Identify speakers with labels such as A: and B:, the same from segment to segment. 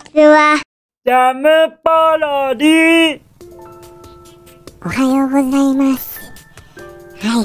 A: ちは。
B: ジャムパロディ
C: おはようございます。は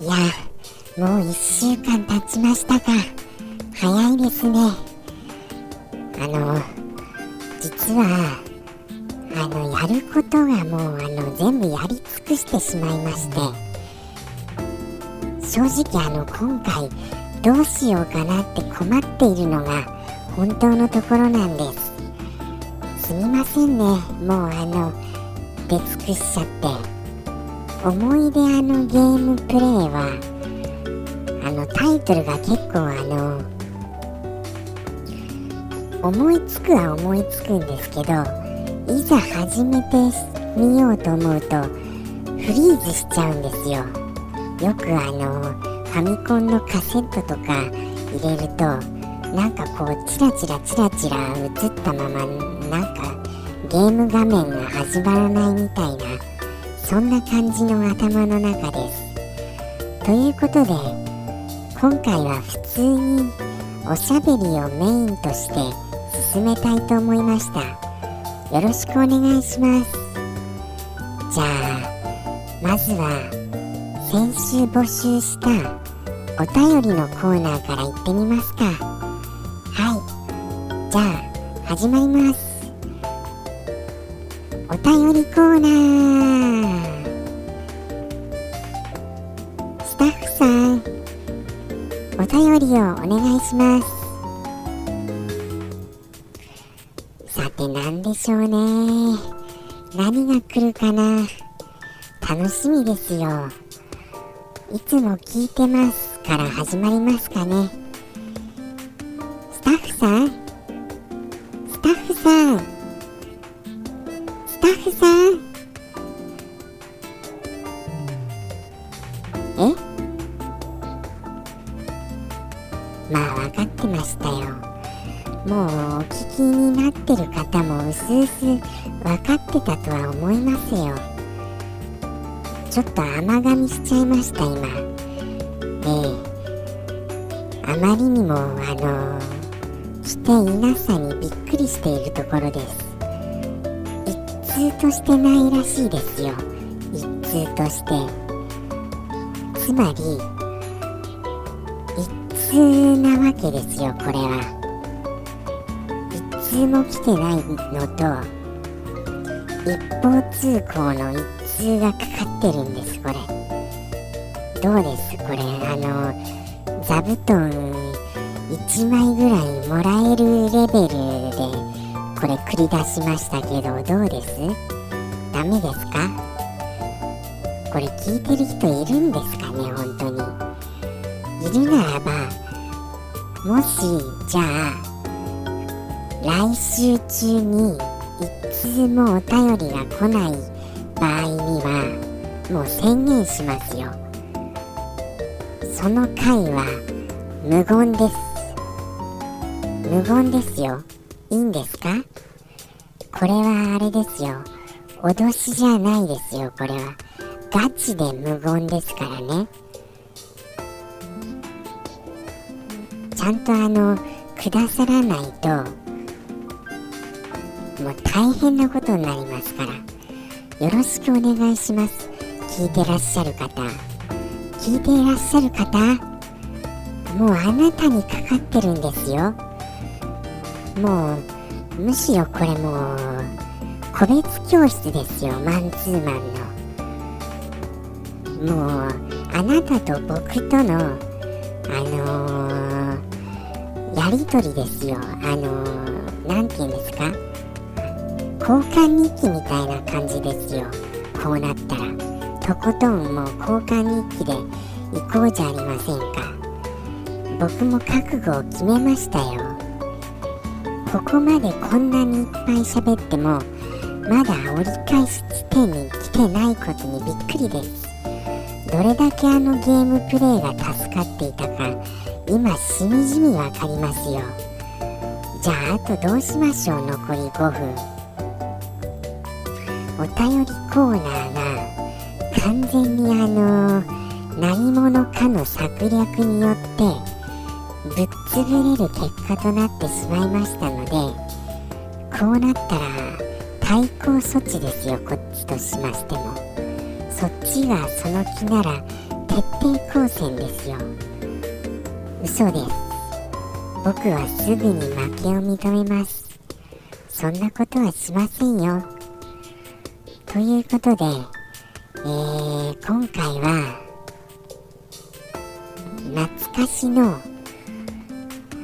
C: い。いや、もう一週間経ちましたか。早いですね。あの、実は、あの、やることがもう、あの、全部やり尽くしてしまいまして、正直、あの、今回、どうしようかなって困っているのが、本当のところなんです。すみませんね。もう、あの、出尽くしちゃって思い出あのゲームプレイはあのタイトルが結構あの思いつくは思いつくんですけどいざ始めてみようと思うとフリーズしちゃうんですよよくあのファミコンのカセットとか入れるとなんかこうチラチラチラチラ映ったままなんかゲーム画面が始まらないみたいなそんな感じの頭の中です。ということで今回は普通におしゃべりをメインとして進めたいと思いました。よろしくお願いします。じゃあまずは先週募集したお便りのコーナーから行ってみますか。じゃあ始まりますお便りコーナースタッフさんお便りをお願いします。さて何でしょうね。何が来るかな。楽しみですよ。いつも聞いてますから始まりますかね。スタッフさんさんスタッフさんえ？まあ分かってましたよ。もうお聞きになってる方もうすうす分かってたとは思いますよ。ちょっと甘噛みしちゃいました今。ええ。あまりにもあの来ていなさにびっくり。りしているところです。一通としてないらしいですよ。一通として。つまり一通なわけですよこれは。一通も来てないのと一方通行の一通がかかってるんですこれ。どうです？これあの座布団1枚ぐらいもらえるレベルでこれ繰り出しましたけどどうです？ダメですか？これ聞いてる人いるんですかね本当に？いるならばもしじゃあ来週中に一通もお便りが来ない場合にはもう宣言しますよ。その回は無言です。無言ですよ。いいんですか？これはあれですよ。脅しじゃないですよこれは。ガチで無言ですからね。ちゃんとあのくださらないともう大変なことになりますから。よろしくお願いします。聞いてらっしゃる方。聞いていらっしゃる方もうあなたにかかってるんですよ。もうむしろこれもう個別教室ですよマンツーマンの。もうあなたと僕とのあのー、やりとりですよ。あのー、なんて言うんですか？交換日記みたいな感じですよ。こうなったら。とことんもう交換日記で行こうじゃありませんか。僕も覚悟を決めましたよ。ここまでこんなにいっぱい喋ってもまだ折り返し地点に来てないことにびっくりです。どれだけあのゲームプレイが助かっていたか今しみじみわかりますよ。じゃああとどうしましょう残り5分。お便りコーナーが完全にあの何者かの策略によってぶっ潰れる結果となってしまいましたのでこうなったら対抗措置ですよこっちとしましても。そっちがその気なら徹底抗戦ですよ。嘘です。僕はすぐに負けを認めます。そんなことはしませんよ。ということで、えー、今回は懐かしの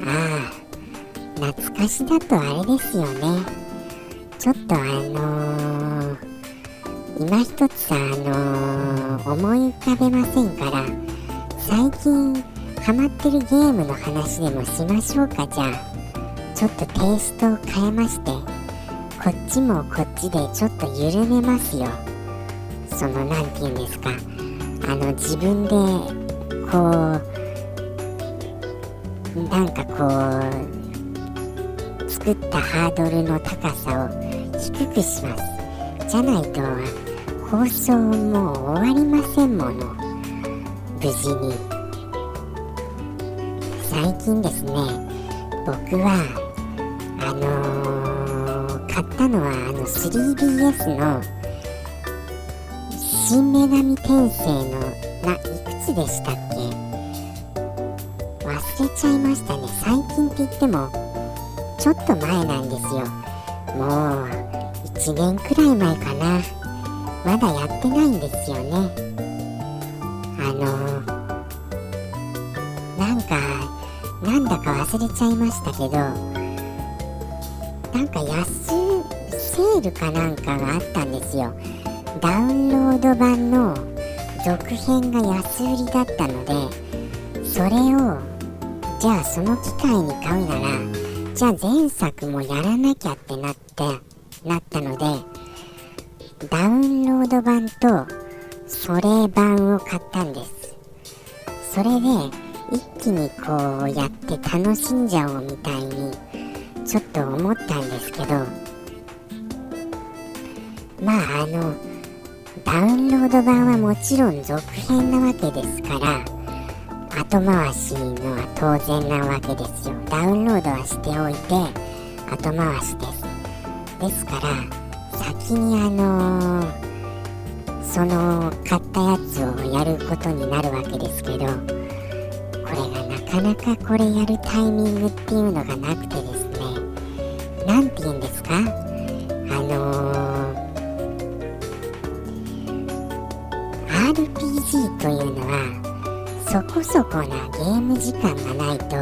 C: ああ懐かしだとあれですよね。ちょっとあのー、今一つあのー、思い浮かべませんから最近ハマってるゲームの話でもしましょうかじゃあ。ちょっとテイストを変えましてこっちもこっちでちょっと緩めますよ。その何て言うんですか。あの自分でこうなんかこう作ったハードルの高さを低くします。じゃないと放送もう終わりませんもの。無事に最近ですね僕はあのー、買ったのはあの 3DS の新女神転生のないくつでしたっけ？忘れちゃいましたね。最近って言ってもちょっと前なんですよ。もう1年くらい前かな。まだやってないんですよね。あのなんかなんだか忘れちゃいましたけどなんか安セールかなんかがあったんですよ。ダウンロード版の続編が安売りだったのでそれをじゃあその機会に買うならじゃあ前作もやらなきゃってなってなったのでダウンロード版とそれ版を買ったんです。それで一気にこうやって楽しんじゃおうみたいにちょっと思ったんですけどまああのダウンロード版はもちろん続編なわけですから後回しのは当然なわけですよ。ダウンロードはしておいて後回しです。ですから先にあのー、その買ったやつをやることになるわけですけどこれがなかなかこれやるタイミングっていうのがなくてですね。何て言うんですか？あのー、RPG というのはそこそこなゲーム時間がないと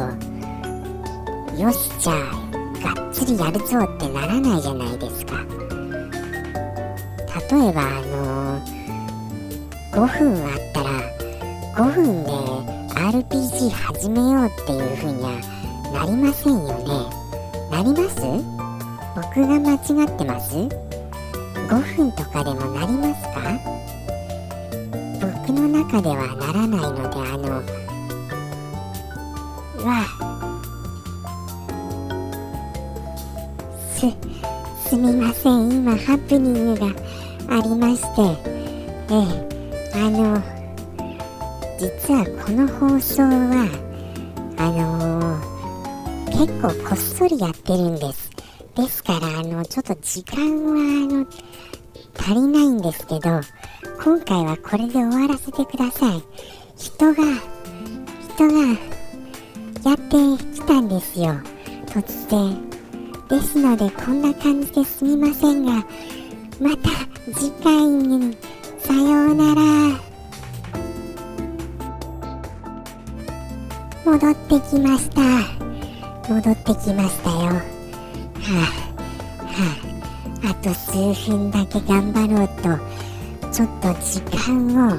C: よしじゃあがっつりやるぞってならないじゃないですか。例えばあのー、5分あったら5分で RPG 始めようっていう風にはなりませんよね。なります？僕が間違ってます ?5 分とかでもなりますか？僕の中ではならないのであのうわすすみません。今ハプニングがありまして。ええあの実はこの放送はあのー、結構こっそりやってるんです。ですからあのちょっと時間はあの足りないんですけど今回はこれで終わらせてください。人が人がやってきたんですよ。突然。ですのでこんな感じですみませんがまた次回にさようなら。戻ってきました。戻ってきましたよ。はあはあ。あと数分だけ頑張ろうとちょっと時間を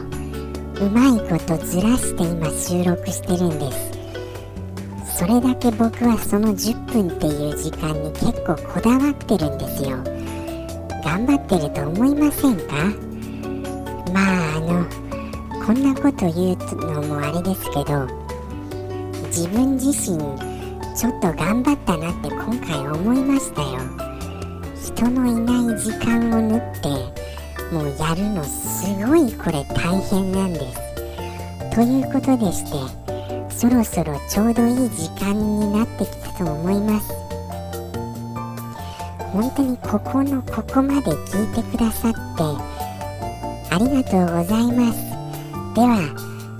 C: うまいことずらして今収録してるんです。それだけ僕はその10分っていう時間に結構こだわってるんですよ。頑張ってると思いませんか？まああのこんなこと言うのもあれですけど自分自身ちょっと頑張ったなって今回思いましたよ。人のいない時間を縫ってもうやるのすごいこれ大変なんです。ということでしてそろそろちょうどいい時間になってきたと思います。本当にここのここまで聞いてくださってありがとうございます。では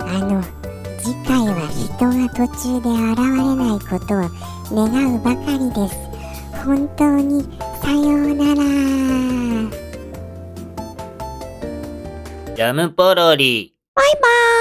C: あの次回は人が途中で現れないことを願うばかりです。本当にさようなら。
B: ジャムポロリ。
A: バイバーイ